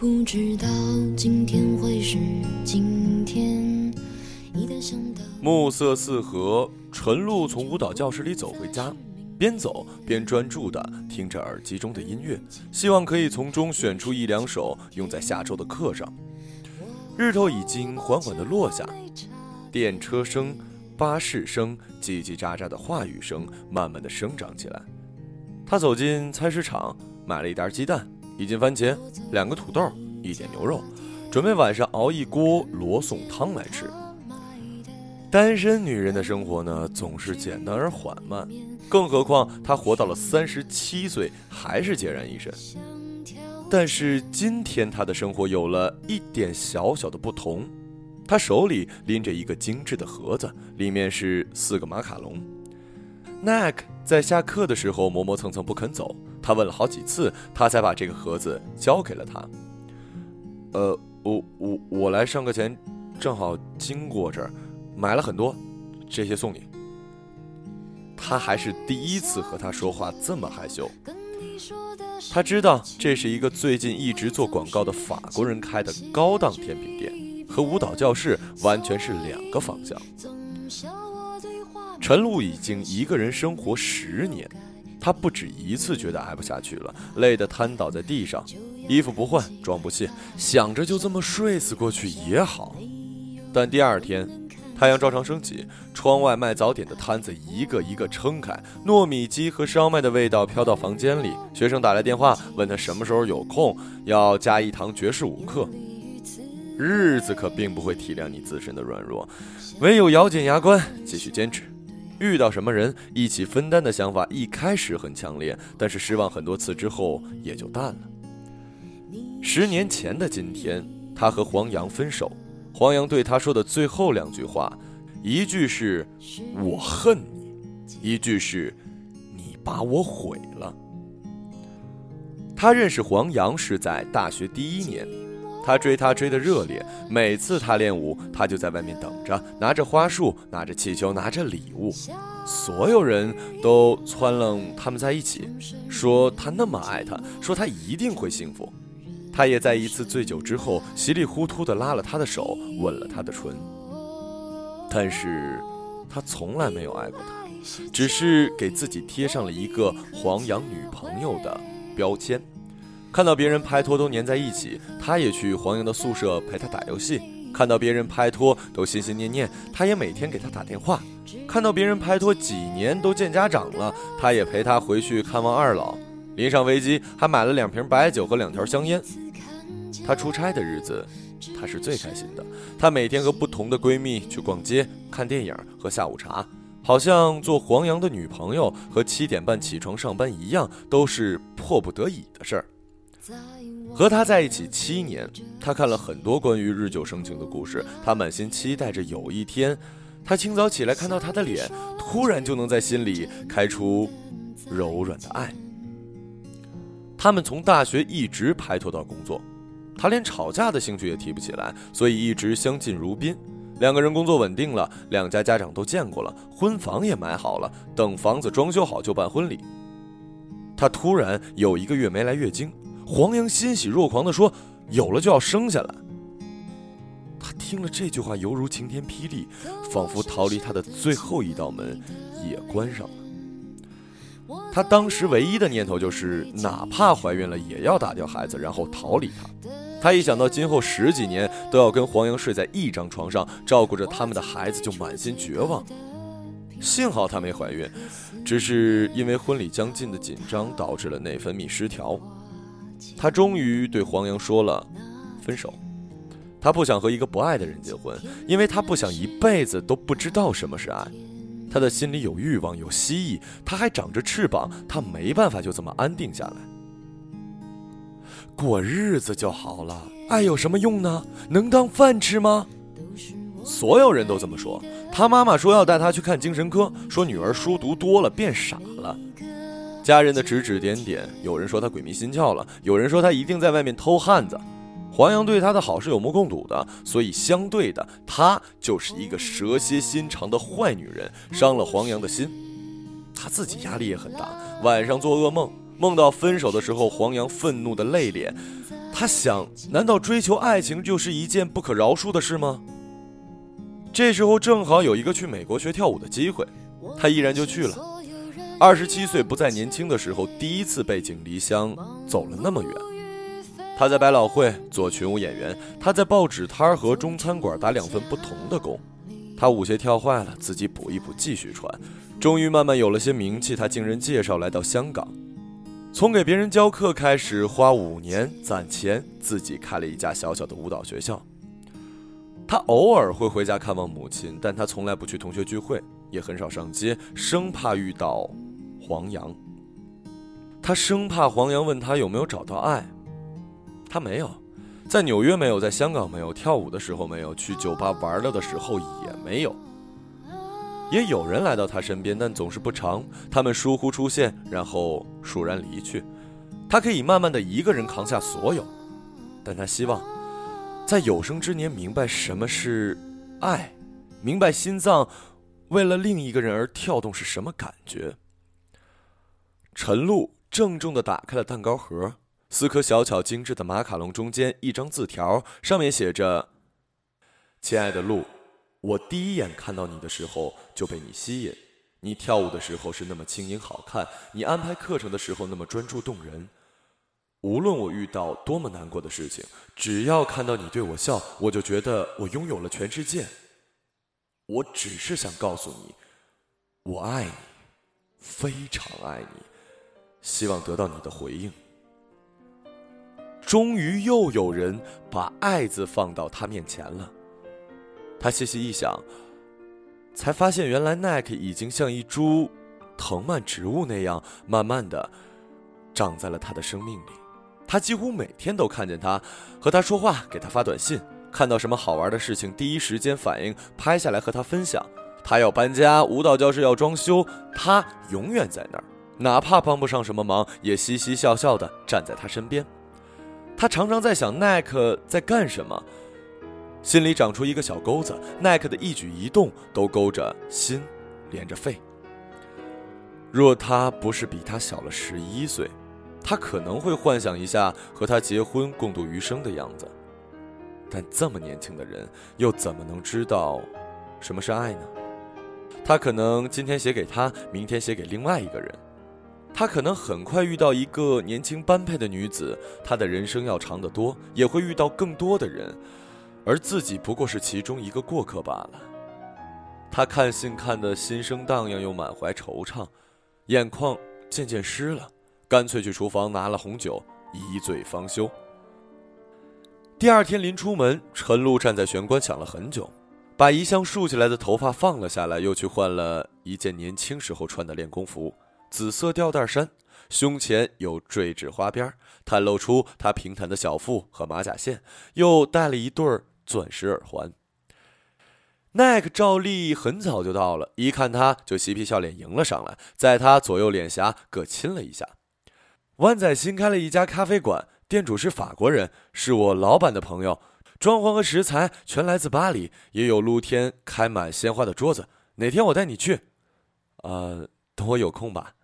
不知道今天会是今天。暮色四合，纯露从舞蹈教室里走回家，边走边专注地听着耳机中的音乐，希望可以从中选出一两首用在下周的课上。日头已经缓缓地落下，电车声、巴士声、叽叽喳喳的话语声慢慢地生长起来。他走进菜市场，买了一袋鸡蛋、一斤番茄、两个土豆、一点牛肉，准备晚上熬一锅罗宋汤来吃。单身女人的生活呢，总是简单而缓慢，更何况她活到了三十七岁还是孑然一身。但是今天她的生活有了一点小小的不同，她手里拎着一个精致的盒子，里面是四个马卡龙。Nick 在下课的时候磨磨蹭蹭不肯走，他问了好几次，他才把这个盒子交给了他。呃，我我我来上课前，正好经过这儿。买了很多，这些送你。他还是第一次和他说话这么害羞。他知道这是一个最近一直做广告的法国人开的高档甜品店，和舞蹈教室完全是两个方向。陈露已经一个人生活十年，他不止一次觉得挨不下去了，累得瘫倒在地上，衣服不换，妆不卸，想着就这么睡死过去也好。但第二天。太阳照常升起，窗外卖早点的摊子一个一个撑开，糯米鸡和烧麦的味道飘到房间里。学生打来电话，问他什么时候有空，要加一堂爵士舞课。日子可并不会体谅你自身的软弱，唯有咬紧牙关继续坚持。遇到什么人一起分担的想法一开始很强烈，但是失望很多次之后也就淡了。十年前的今天，他和黄洋分手。黄洋对他说的最后两句话，一句是“我恨你”，一句是“你把我毁了”。他认识黄洋是在大学第一年，他追她追得热烈，每次他练舞，他就在外面等着，拿着花束，拿着气球，拿着礼物，所有人都撺楞他们在一起，说他那么爱她，说他一定会幸福。他也在一次醉酒之后，稀里糊涂地拉了她的手，吻了她的唇。但是，他从来没有爱过她，只是给自己贴上了一个黄洋女朋友的标签。看到别人拍拖都黏在一起，他也去黄洋的宿舍陪她打游戏；看到别人拍拖都心心念念，他也每天给他打电话；看到别人拍拖几年都见家长了，他也陪他回去看望二老。临上飞机，还买了两瓶白酒和两条香烟。他出差的日子，他是最开心的。他每天和不同的闺蜜去逛街、看电影、喝下午茶，好像做黄洋的女朋友和七点半起床上班一样，都是迫不得已的事儿。和他在一起七年，他看了很多关于日久生情的故事。他满心期待着有一天，他清早起来看到他的脸，突然就能在心里开出柔软的爱。他们从大学一直拍拖到工作，他连吵架的兴趣也提不起来，所以一直相敬如宾。两个人工作稳定了，两家家长都见过了，婚房也买好了，等房子装修好就办婚礼。他突然有一个月没来月经，黄洋欣喜若狂地说：“有了就要生下来。”他听了这句话，犹如晴天霹雳，仿佛逃离他的最后一道门也关上了。她当时唯一的念头就是，哪怕怀孕了，也要打掉孩子，然后逃离他。她一想到今后十几年都要跟黄洋睡在一张床上，照顾着他们的孩子，就满心绝望。幸好她没怀孕，只是因为婚礼将近的紧张，导致了内分泌失调。他终于对黄洋说了分手。他不想和一个不爱的人结婚，因为他不想一辈子都不知道什么是爱。他的心里有欲望，有蜥蜴，他还长着翅膀，他没办法就这么安定下来。过日子就好了，爱有什么用呢？能当饭吃吗？所有人都这么说。他妈妈说要带他去看精神科，说女儿书读多了变傻了。家人的指指点点，有人说他鬼迷心窍了，有人说他一定在外面偷汉子。黄洋对她的好是有目共睹的，所以相对的，她就是一个蛇蝎心肠的坏女人，伤了黄洋的心。她自己压力也很大，晚上做噩梦，梦到分手的时候，黄洋愤怒的泪脸，他想，难道追求爱情就是一件不可饶恕的事吗？这时候正好有一个去美国学跳舞的机会，他毅然就去了。二十七岁不再年轻的时候，第一次背井离乡走了那么远。他在百老汇做群舞演员，他在报纸摊和中餐馆打两份不同的工。他舞鞋跳坏了，自己补一补继续穿。终于慢慢有了些名气，他经人介绍来到香港，从给别人教课开始，花五年攒钱，自己开了一家小小的舞蹈学校。他偶尔会回家看望母亲，但他从来不去同学聚会，也很少上街，生怕遇到黄洋。他生怕黄洋问他有没有找到爱，他没有，在纽约没有，在香港没有，跳舞的时候没有，去酒吧玩了的时候也没有。也有人来到他身边，但总是不长。他们疏忽出现，然后倏然离去。他可以慢慢的一个人扛下所有，但他希望在有生之年明白什么是爱，明白心脏为了另一个人而跳动是什么感觉。陈露郑重的打开了蛋糕盒，四颗小巧精致的马卡龙中间一张字条，上面写着：“亲爱的露。”我第一眼看到你的时候就被你吸引，你跳舞的时候是那么轻盈好看，你安排课程的时候那么专注动人。无论我遇到多么难过的事情，只要看到你对我笑，我就觉得我拥有了全世界。我只是想告诉你，我爱你，非常爱你，希望得到你的回应。终于又有人把“爱”字放到他面前了。他细细一想，才发现原来奈克已经像一株藤蔓植物那样，慢慢的长在了他的生命里。他几乎每天都看见他，和他说话，给他发短信，看到什么好玩的事情，第一时间反应，拍下来和他分享。他要搬家，舞蹈教室要装修，他永远在那儿，哪怕帮不上什么忙，也嘻嘻笑笑的站在他身边。他常常在想奈克在干什么。心里长出一个小钩子，奈克的一举一动都勾着心，连着肺。若他不是比他小了十一岁，他可能会幻想一下和他结婚共度余生的样子。但这么年轻的人，又怎么能知道什么是爱呢？他可能今天写给他，明天写给另外一个人。他可能很快遇到一个年轻般配的女子，他的人生要长得多，也会遇到更多的人。而自己不过是其中一个过客罢了。他看信看得心生荡漾，又满怀惆怅，眼眶渐渐湿了，干脆去厨房拿了红酒，一醉方休。第二天临出门，陈露站在玄关想了很久，把一向竖起来的头发放了下来，又去换了一件年轻时候穿的练功服，紫色吊带衫，胸前有坠饰花边，袒露出她平坦的小腹和马甲线，又戴了一对儿。钻石耳环。奈克照例很早就到了，一看他就嬉皮笑脸迎了上来，在他左右脸颊各亲了一下。湾仔新开了一家咖啡馆，店主是法国人，是我老板的朋友。装潢和食材全来自巴黎，也有露天开满鲜花的桌子。哪天我带你去？呃，等我有空吧。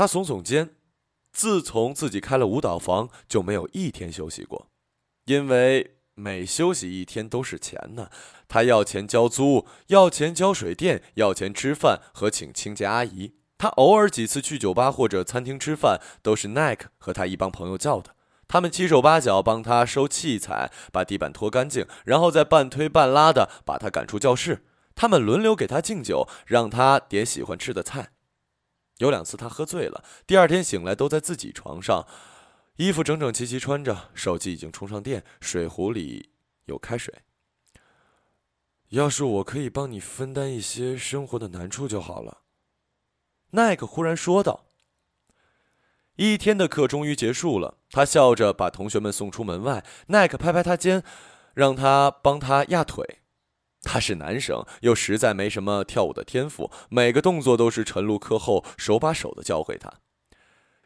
他耸耸肩，自从自己开了舞蹈房，就没有一天休息过，因为。每休息一天都是钱呢，他要钱交租，要钱交水电，要钱吃饭和请清洁阿姨。他偶尔几次去酒吧或者餐厅吃饭，都是奈克和他一帮朋友叫的。他们七手八脚帮他收器材，把地板拖干净，然后再半推半拉的把他赶出教室。他们轮流给他敬酒，让他点喜欢吃的菜。有两次他喝醉了，第二天醒来都在自己床上。衣服整整齐齐穿着，手机已经充上电，水壶里有开水。要是我可以帮你分担一些生活的难处就好了，奈克忽然说道。一天的课终于结束了，他笑着把同学们送出门外。奈克拍拍他肩，让他帮他压腿。他是男生，又实在没什么跳舞的天赋，每个动作都是陈露课后手把手的教会他。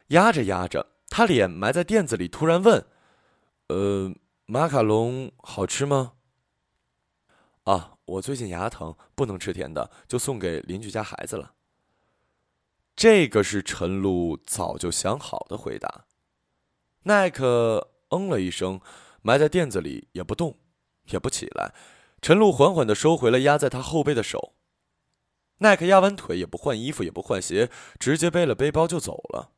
压着压着。他脸埋在垫子里，突然问：“呃，马卡龙好吃吗？”“啊，我最近牙疼，不能吃甜的，就送给邻居家孩子了。”这个是陈露早就想好的回答。奈克，嗯了一声，埋在垫子里也不动，也不起来。陈露缓缓地收回了压在他后背的手。耐克压完腿，也不换衣服，也不换鞋，直接背了背包就走了。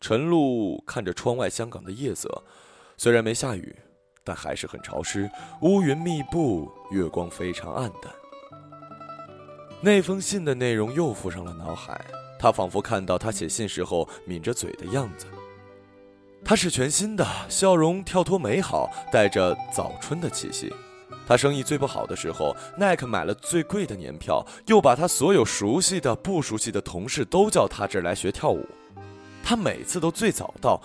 陈露看着窗外香港的夜色，虽然没下雨，但还是很潮湿，乌云密布，月光非常暗淡。那封信的内容又浮上了脑海，他仿佛看到他写信时候抿着嘴的样子。他是全新的，笑容跳脱美好，带着早春的气息。他生意最不好的时候，耐克买了最贵的年票，又把他所有熟悉的、不熟悉的同事都叫他这儿来学跳舞。他每次都最早到，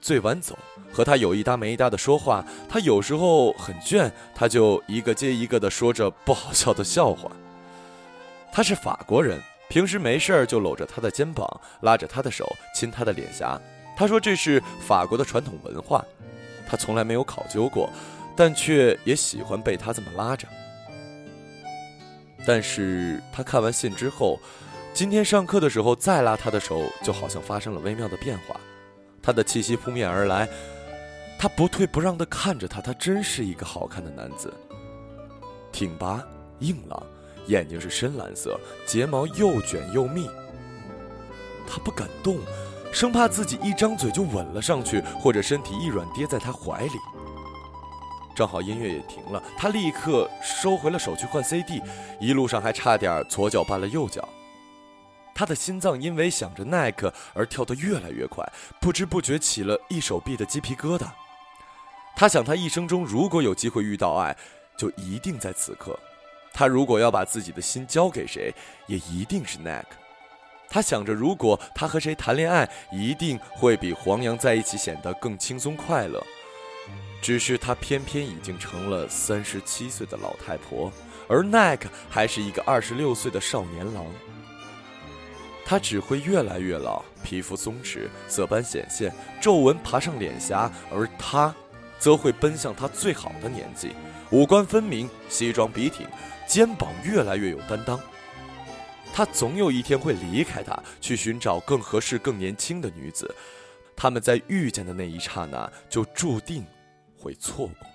最晚走，和他有一搭没一搭的说话。他有时候很倦，他就一个接一个的说着不好笑的笑话。他是法国人，平时没事儿就搂着他的肩膀，拉着他的手，亲他的脸颊。他说这是法国的传统文化，他从来没有考究过。但却也喜欢被他这么拉着。但是他看完信之后，今天上课的时候再拉他的手，就好像发生了微妙的变化。他的气息扑面而来，他不退不让地看着他，他真是一个好看的男子，挺拔硬朗，眼睛是深蓝色，睫毛又卷又密。他不敢动，生怕自己一张嘴就吻了上去，或者身体一软跌在他怀里。正好音乐也停了，他立刻收回了手去换 CD，一路上还差点左脚绊了右脚。他的心脏因为想着耐克而跳得越来越快，不知不觉起了一手臂的鸡皮疙瘩。他想，他一生中如果有机会遇到爱，就一定在此刻。他如果要把自己的心交给谁，也一定是耐克。他想着，如果他和谁谈恋爱，一定会比黄洋在一起显得更轻松快乐。只是她偏偏已经成了三十七岁的老太婆，而奈克还是一个二十六岁的少年郎。他只会越来越老，皮肤松弛，色斑显现，皱纹爬上脸颊；而他，则会奔向他最好的年纪，五官分明，西装笔挺，肩膀越来越有担当。他总有一天会离开他，去寻找更合适、更年轻的女子。他们在遇见的那一刹那，就注定。会错过。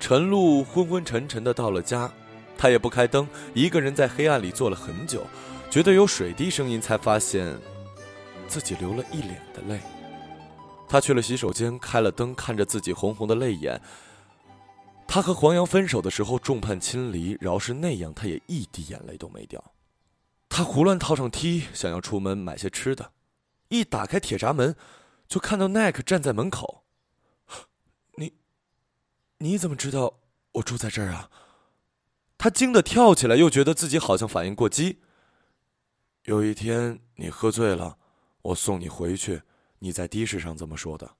陈露昏昏沉沉的到了家，他也不开灯，一个人在黑暗里坐了很久，觉得有水滴声音，才发现自己流了一脸的泪。他去了洗手间，开了灯，看着自己红红的泪眼。他和黄洋分手的时候众叛亲离，饶是那样，他也一滴眼泪都没掉。他胡乱套上 T，想要出门买些吃的，一打开铁闸门，就看到奈克站在门口。你怎么知道我住在这儿啊？他惊得跳起来，又觉得自己好像反应过激。有一天你喝醉了，我送你回去，你在的士上这么说的。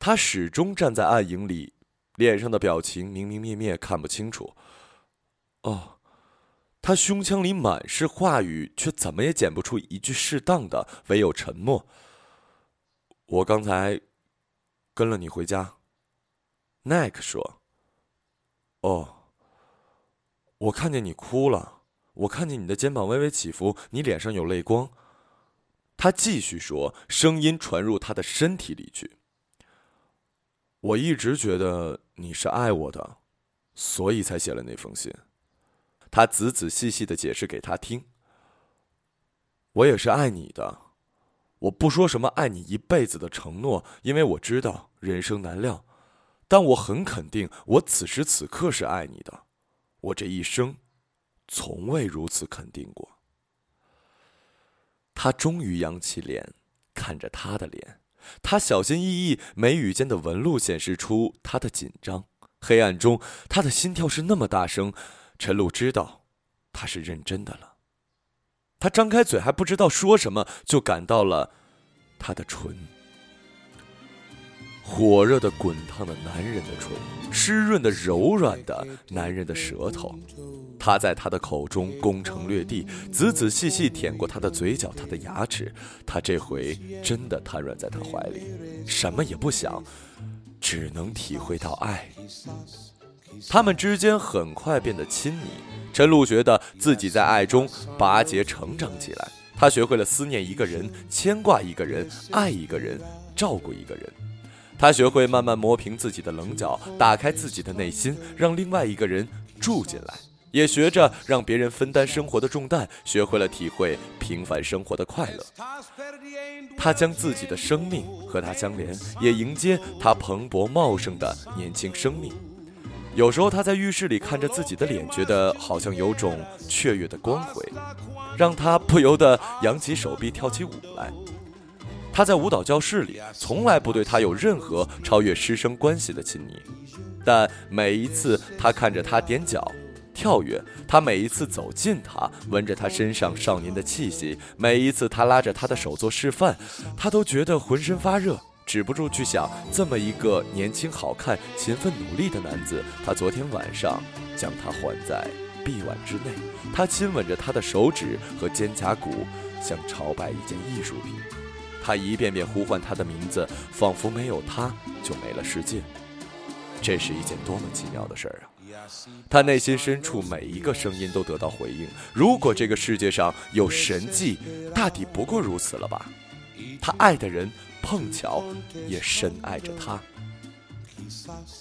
他始终站在暗影里，脸上的表情明明灭灭，看不清楚。哦，他胸腔里满是话语，却怎么也剪不出一句适当的，唯有沉默。我刚才跟了你回家。奈克说：“哦，我看见你哭了，我看见你的肩膀微微起伏，你脸上有泪光。”他继续说，声音传入他的身体里去。我一直觉得你是爱我的，所以才写了那封信。他仔仔细细的解释给他听。我也是爱你的，我不说什么爱你一辈子的承诺，因为我知道人生难料。但我很肯定，我此时此刻是爱你的，我这一生，从未如此肯定过。他终于扬起脸，看着他的脸，他小心翼翼，眉宇间的纹路显示出他的紧张。黑暗中，他的心跳是那么大声，陈露知道，他是认真的了。他张开嘴还不知道说什么，就感到了他的唇。火热的、滚烫的男人的唇，湿润的、柔软的男人的舌头，他在他的口中攻城略地，仔仔细细舔过他的嘴角、他的牙齿。他这回真的瘫软在他怀里，什么也不想，只能体会到爱。他们之间很快变得亲昵，陈露觉得自己在爱中拔节成长起来。他学会了思念一个人，牵挂一个人，爱一个人。照顾一个人。他学会慢慢磨平自己的棱角，打开自己的内心，让另外一个人住进来。也学着让别人分担生活的重担，学会了体会平凡生活的快乐。他将自己的生命和他相连，也迎接他蓬勃茂盛的年轻生命。有时候他在浴室里看着自己的脸，觉得好像有种雀跃的光辉，让他不由得扬起手臂跳起舞来。他在舞蹈教室里从来不对他有任何超越师生关系的亲昵，但每一次他看着他踮脚。跳跃，他每一次走近他，闻着他身上少年的气息，每一次他拉着他的手做示范，他都觉得浑身发热，止不住去想：这么一个年轻、好看、勤奋努力的男子，他昨天晚上将他环在臂弯之内，他亲吻着他的手指和肩胛骨，像朝拜一件艺术品。他一遍遍呼唤他的名字，仿佛没有他就没了世界。这是一件多么奇妙的事儿啊！他内心深处每一个声音都得到回应。如果这个世界上有神迹，大抵不过如此了吧？他爱的人碰巧也深爱着他。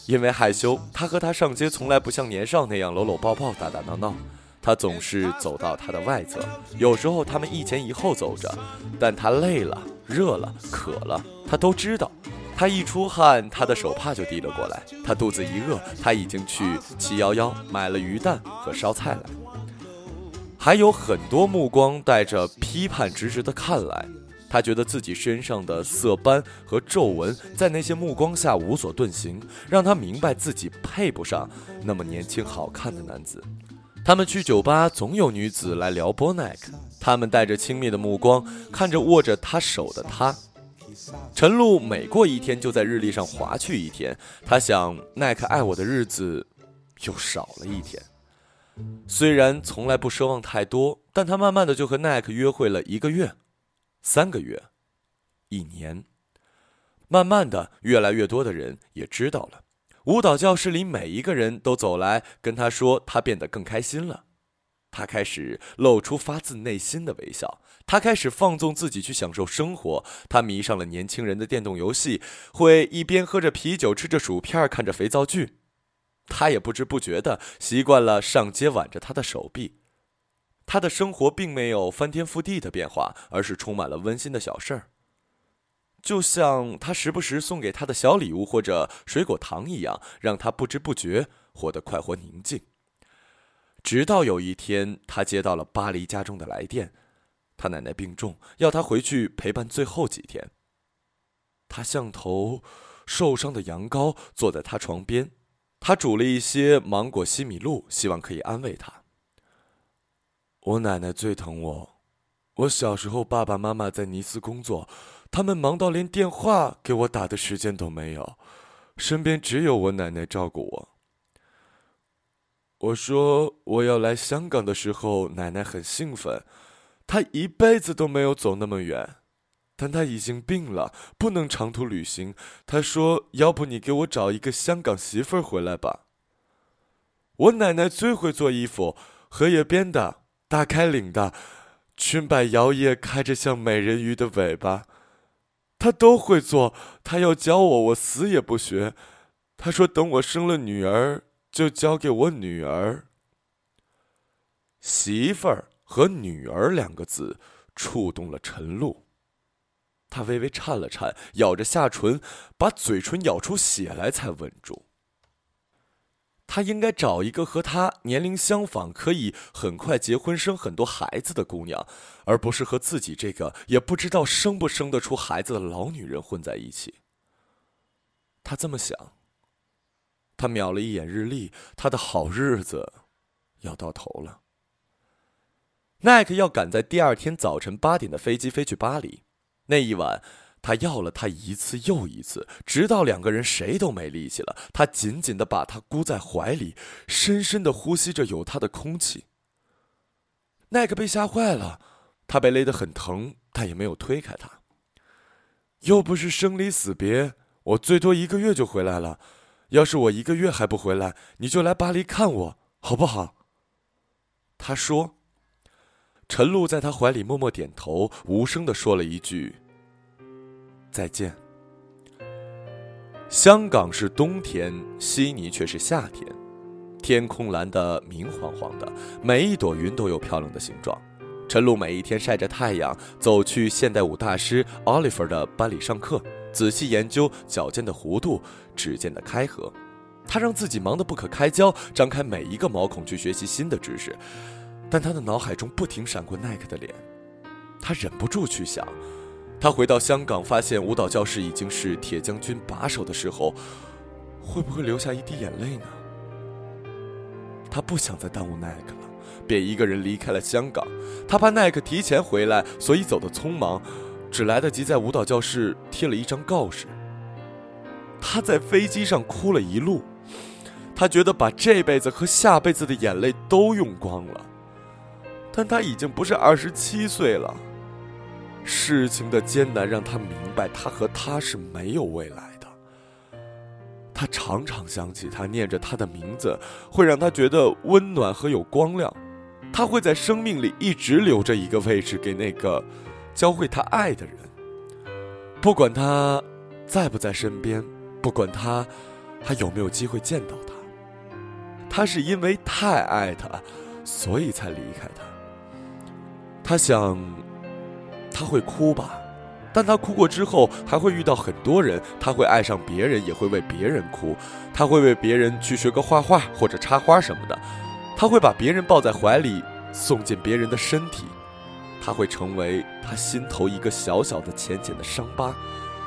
因为害羞，他和他上街从来不像年少那样搂搂抱抱、打打闹闹。他总是走到他的外侧，有时候他们一前一后走着。但他累了、热了、渴了，他都知道。他一出汗，他的手帕就递了过来。他肚子一饿，他已经去七幺幺买了鱼蛋和烧菜来。还有很多目光带着批判，直直的看来。他觉得自己身上的色斑和皱纹，在那些目光下无所遁形，让他明白自己配不上那么年轻好看的男子。他们去酒吧，总有女子来撩拨奈克。他们带着轻蔑的目光看着握着他手的他。陈露每过一天就在日历上划去一天，他想耐克爱我的日子又少了一天。虽然从来不奢望太多，但他慢慢的就和耐克约会了一个月、三个月、一年。慢慢的，越来越多的人也知道了。舞蹈教室里每一个人都走来跟他说，他变得更开心了。他开始露出发自内心的微笑。他开始放纵自己去享受生活。他迷上了年轻人的电动游戏，会一边喝着啤酒，吃着薯片，看着肥皂剧。他也不知不觉地习惯了上街挽着他的手臂。他的生活并没有翻天覆地的变化，而是充满了温馨的小事儿。就像他时不时送给他的小礼物或者水果糖一样，让他不知不觉活得快活宁静。直到有一天，他接到了巴黎家中的来电。他奶奶病重，要他回去陪伴最后几天。他像头受伤的羊羔，坐在他床边。他煮了一些芒果西米露，希望可以安慰他。我奶奶最疼我。我小时候，爸爸妈妈在尼斯工作，他们忙到连电话给我打的时间都没有，身边只有我奶奶照顾我。我说我要来香港的时候，奶奶很兴奋。她一辈子都没有走那么远，但她已经病了，不能长途旅行。她说：“要不你给我找一个香港媳妇儿回来吧。”我奶奶最会做衣服，荷叶边的、大开领的、裙摆摇曳开着像美人鱼的尾巴，他都会做。他要教我，我死也不学。他说：“等我生了女儿，就交给我女儿。”媳妇儿。和“女儿”两个字触动了陈露，他微微颤了颤，咬着下唇，把嘴唇咬出血来，才稳住。他应该找一个和他年龄相仿、可以很快结婚、生很多孩子的姑娘，而不是和自己这个也不知道生不生得出孩子的老女人混在一起。他这么想。他瞄了一眼日历，他的好日子要到头了。奈克要赶在第二天早晨八点的飞机飞去巴黎。那一晚，他要了她一次又一次，直到两个人谁都没力气了。他紧紧地把她箍在怀里，深深地呼吸着有她的空气。奈克被吓坏了，他被勒得很疼，但也没有推开他。又不是生离死别，我最多一个月就回来了。要是我一个月还不回来，你就来巴黎看我，好不好？他说。陈露在他怀里默默点头，无声的说了一句：“再见。”香港是冬天，悉尼却是夏天。天空蓝得明晃晃的，每一朵云都有漂亮的形状。陈露每一天晒着太阳，走去现代舞大师 Oliver 的班里上课，仔细研究脚尖的弧度、指尖的开合。他让自己忙得不可开交，张开每一个毛孔去学习新的知识，但他的脑海中不停闪过耐克的脸，他忍不住去想：他回到香港，发现舞蹈教室已经是铁将军把守的时候，会不会流下一滴眼泪呢？他不想再耽误奈克了，便一个人离开了香港。他怕奈克提前回来，所以走得匆忙，只来得及在舞蹈教室贴了一张告示。他在飞机上哭了一路，他觉得把这辈子和下辈子的眼泪都用光了。但他已经不是二十七岁了，事情的艰难让他明白，他和他是没有未来的。他常常想起他念着他的名字，会让他觉得温暖和有光亮。他会在生命里一直留着一个位置给那个教会他爱的人。不管他在不在身边，不管他还有没有机会见到他，他是因为太爱他，所以才离开他。他想，他会哭吧。但他哭过之后，还会遇到很多人，他会爱上别人，也会为别人哭，他会为别人去学个画画或者插花什么的，他会把别人抱在怀里，送进别人的身体，他会成为他心头一个小小的、浅浅的伤疤，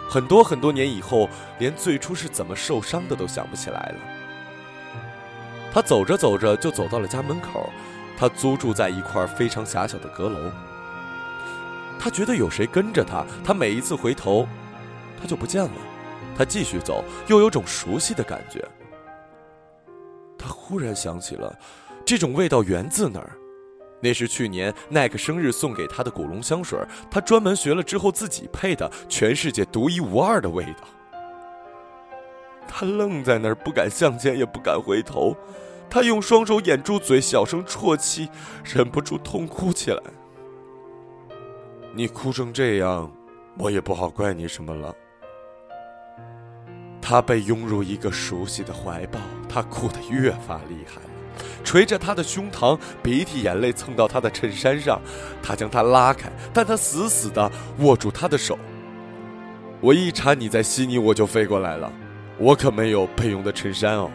很多很多年以后，连最初是怎么受伤的都想不起来了。他走着走着就走到了家门口，他租住在一块非常狭小的阁楼。他觉得有谁跟着他，他每一次回头，他就不见了。他继续走，又有种熟悉的感觉。他忽然想起了，这种味道源自哪儿？那是去年奈克生日送给他的古龙香水，他专门学了之后自己配的，全世界独一无二的味道。他愣在那儿，不敢向前，也不敢回头。他用双手掩住嘴，小声啜泣，忍不住痛哭起来。你哭成这样，我也不好怪你什么了。他被拥入一个熟悉的怀抱，他哭得越发厉害了，捶着他的胸膛，鼻涕眼泪蹭到他的衬衫上。他将他拉开，但他死死地握住他的手。我一查你在悉尼，我就飞过来了。我可没有备用的衬衫哦。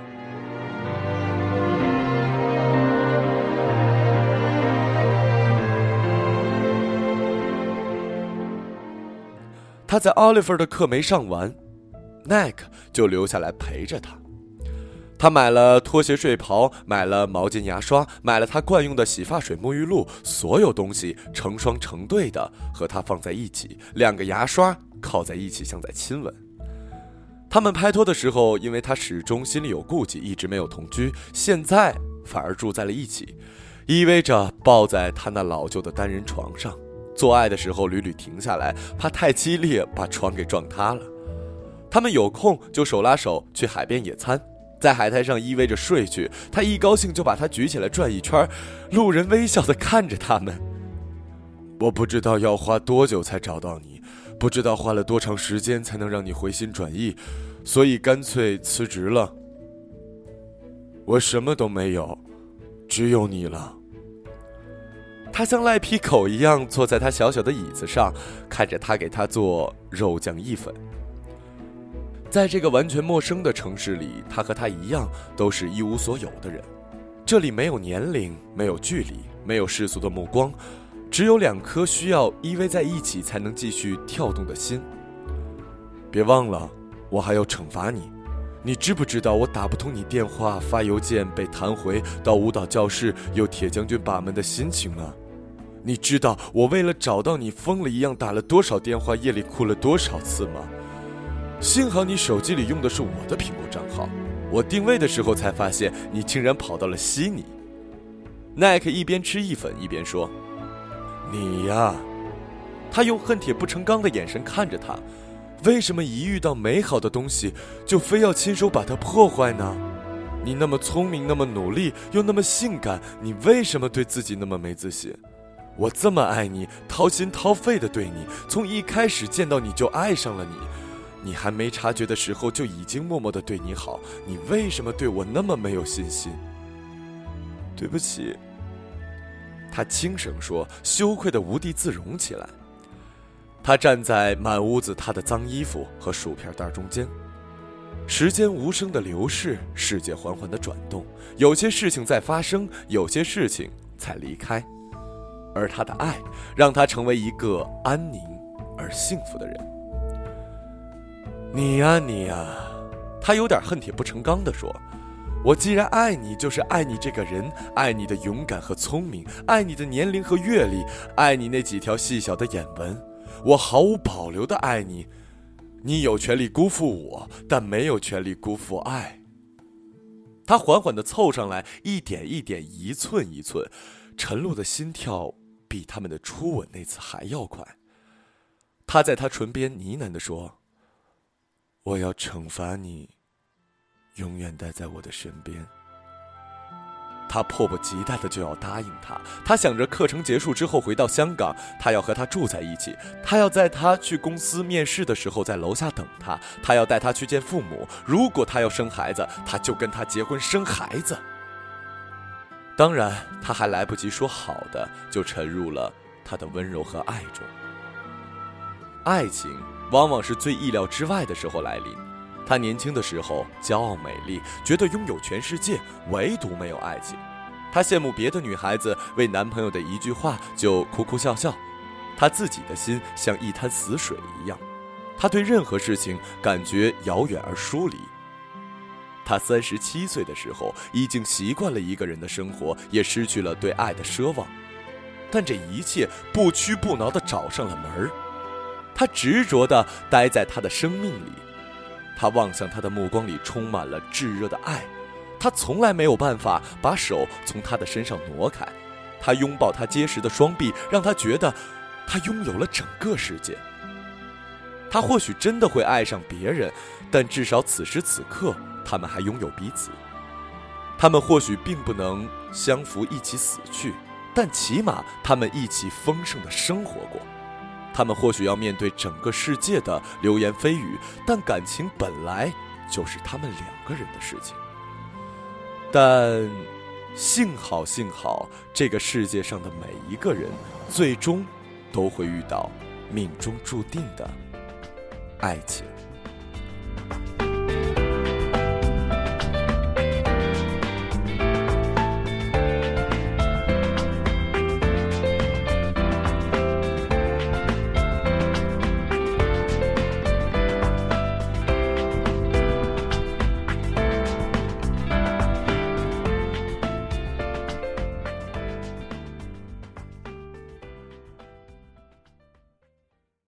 他在 Oliver 的课没上完，Nick 就留下来陪着他。他买了拖鞋、睡袍，买了毛巾、牙刷，买了他惯用的洗发水、沐浴露，所有东西成双成对的和他放在一起，两个牙刷靠在一起，像在亲吻。他们拍拖的时候，因为他始终心里有顾忌，一直没有同居，现在反而住在了一起，依偎着抱在他那老旧的单人床上。做爱的时候屡屡停下来，怕太激烈把床给撞塌了。他们有空就手拉手去海边野餐，在海滩上依偎着睡去。他一高兴就把他举起来转一圈，路人微笑的看着他们。我不知道要花多久才找到你，不知道花了多长时间才能让你回心转意，所以干脆辞职了。我什么都没有，只有你了。他像赖皮狗一样坐在他小小的椅子上，看着他给他做肉酱意粉。在这个完全陌生的城市里，他和他一样都是一无所有的人。这里没有年龄，没有距离，没有世俗的目光，只有两颗需要依偎在一起才能继续跳动的心。别忘了，我还要惩罚你。你知不知道我打不通你电话、发邮件被弹回，到舞蹈教室有铁将军把门的心情啊？你知道我为了找到你疯了一样打了多少电话，夜里哭了多少次吗？幸好你手机里用的是我的苹果账号，我定位的时候才发现你竟然跑到了悉尼。奈克一边吃意粉一边说：“你呀。”他用恨铁不成钢的眼神看着他，为什么一遇到美好的东西就非要亲手把它破坏呢？你那么聪明，那么努力，又那么性感，你为什么对自己那么没自信？我这么爱你，掏心掏肺的对你，从一开始见到你就爱上了你，你还没察觉的时候就已经默默的对你好，你为什么对我那么没有信心？对不起。他轻声说，羞愧的无地自容起来。他站在满屋子他的脏衣服和薯片袋中间。时间无声的流逝，世界缓缓的转动，有些事情在发生，有些事情在离开，而他的爱让他成为一个安宁而幸福的人。你呀，你呀，他有点恨铁不成钢地说：“我既然爱你，就是爱你这个人，爱你的勇敢和聪明，爱你的年龄和阅历，爱你那几条细小的眼纹，我毫无保留的爱你。”你有权利辜负我，但没有权利辜负爱。他缓缓的凑上来，一点一点，一寸一寸，沉落的心跳比他们的初吻那次还要快。他在他唇边呢喃的说：“我要惩罚你，永远待在我的身边。”他迫不及待的就要答应他。他想着课程结束之后回到香港，他要和他住在一起。他要在他去公司面试的时候在楼下等他。他要带他去见父母。如果他要生孩子，他就跟他结婚生孩子。当然，他还来不及说好的，就沉入了他的温柔和爱中。爱情往往是最意料之外的时候来临。她年轻的时候骄傲美丽，觉得拥有全世界，唯独没有爱情。她羡慕别的女孩子为男朋友的一句话就哭哭笑笑，她自己的心像一滩死水一样。她对任何事情感觉遥远而疏离。他三十七岁的时候已经习惯了一个人的生活，也失去了对爱的奢望。但这一切不屈不挠地找上了门儿。她执着地待在他的生命里。他望向他的目光里充满了炙热的爱，他从来没有办法把手从他的身上挪开，他拥抱他结实的双臂，让他觉得他拥有了整个世界。他或许真的会爱上别人，但至少此时此刻他们还拥有彼此。他们或许并不能相扶一起死去，但起码他们一起丰盛的生活过。他们或许要面对整个世界的流言蜚语，但感情本来就是他们两个人的事情。但幸好，幸好，这个世界上的每一个人，最终都会遇到命中注定的爱情。